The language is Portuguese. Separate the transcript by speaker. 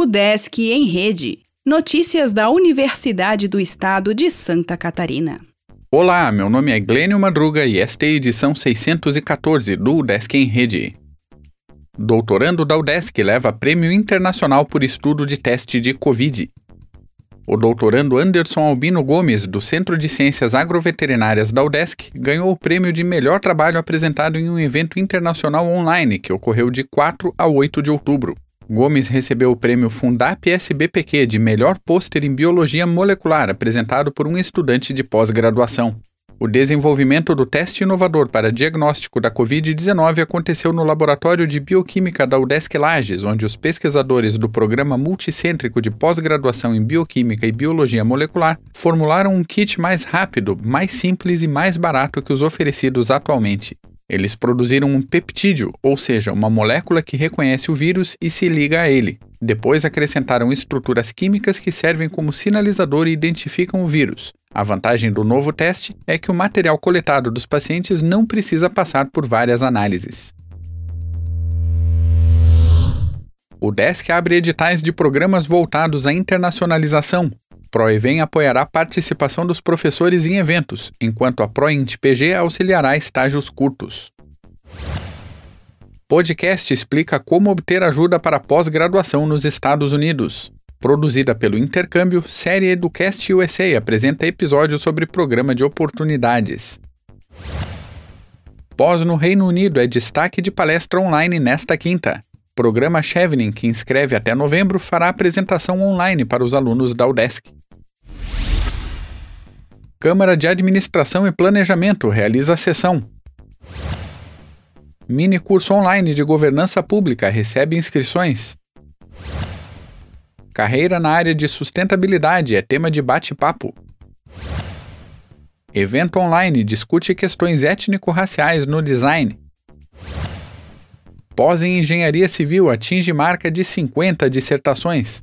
Speaker 1: O Desk em Rede. Notícias da Universidade do Estado de Santa Catarina.
Speaker 2: Olá, meu nome é Glênio Madruga e esta é a edição 614 do Desk em Rede. Doutorando da UDESC leva prêmio internacional por estudo de teste de Covid. O doutorando Anderson Albino Gomes, do Centro de Ciências Agroveterinárias da UDESC, ganhou o prêmio de melhor trabalho apresentado em um evento internacional online que ocorreu de 4 a 8 de outubro. Gomes recebeu o prêmio Fundap SBPQ de melhor pôster em biologia molecular apresentado por um estudante de pós-graduação. O desenvolvimento do teste inovador para diagnóstico da Covid-19 aconteceu no Laboratório de Bioquímica da UDESC Lages, onde os pesquisadores do Programa Multicêntrico de Pós-Graduação em Bioquímica e Biologia Molecular formularam um kit mais rápido, mais simples e mais barato que os oferecidos atualmente. Eles produziram um peptídeo, ou seja, uma molécula que reconhece o vírus e se liga a ele. Depois acrescentaram estruturas químicas que servem como sinalizador e identificam o vírus. A vantagem do novo teste é que o material coletado dos pacientes não precisa passar por várias análises. O DESC abre editais de programas voltados à internacionalização, ProEvem apoiará a participação dos professores em eventos, enquanto a ProIntPG auxiliará estágios curtos. Podcast explica como obter ajuda para pós-graduação nos Estados Unidos. Produzida pelo Intercâmbio, série Educast USA apresenta episódios sobre programa de oportunidades. Pós no Reino Unido é destaque de palestra online nesta quinta. Programa Chevening, que inscreve até novembro, fará apresentação online para os alunos da UDESC. Câmara de Administração e Planejamento realiza a sessão. Mini curso online de governança pública recebe inscrições. Carreira na área de sustentabilidade é tema de bate-papo. Evento online discute questões étnico-raciais no design. Pós em Engenharia Civil atinge marca de 50 dissertações.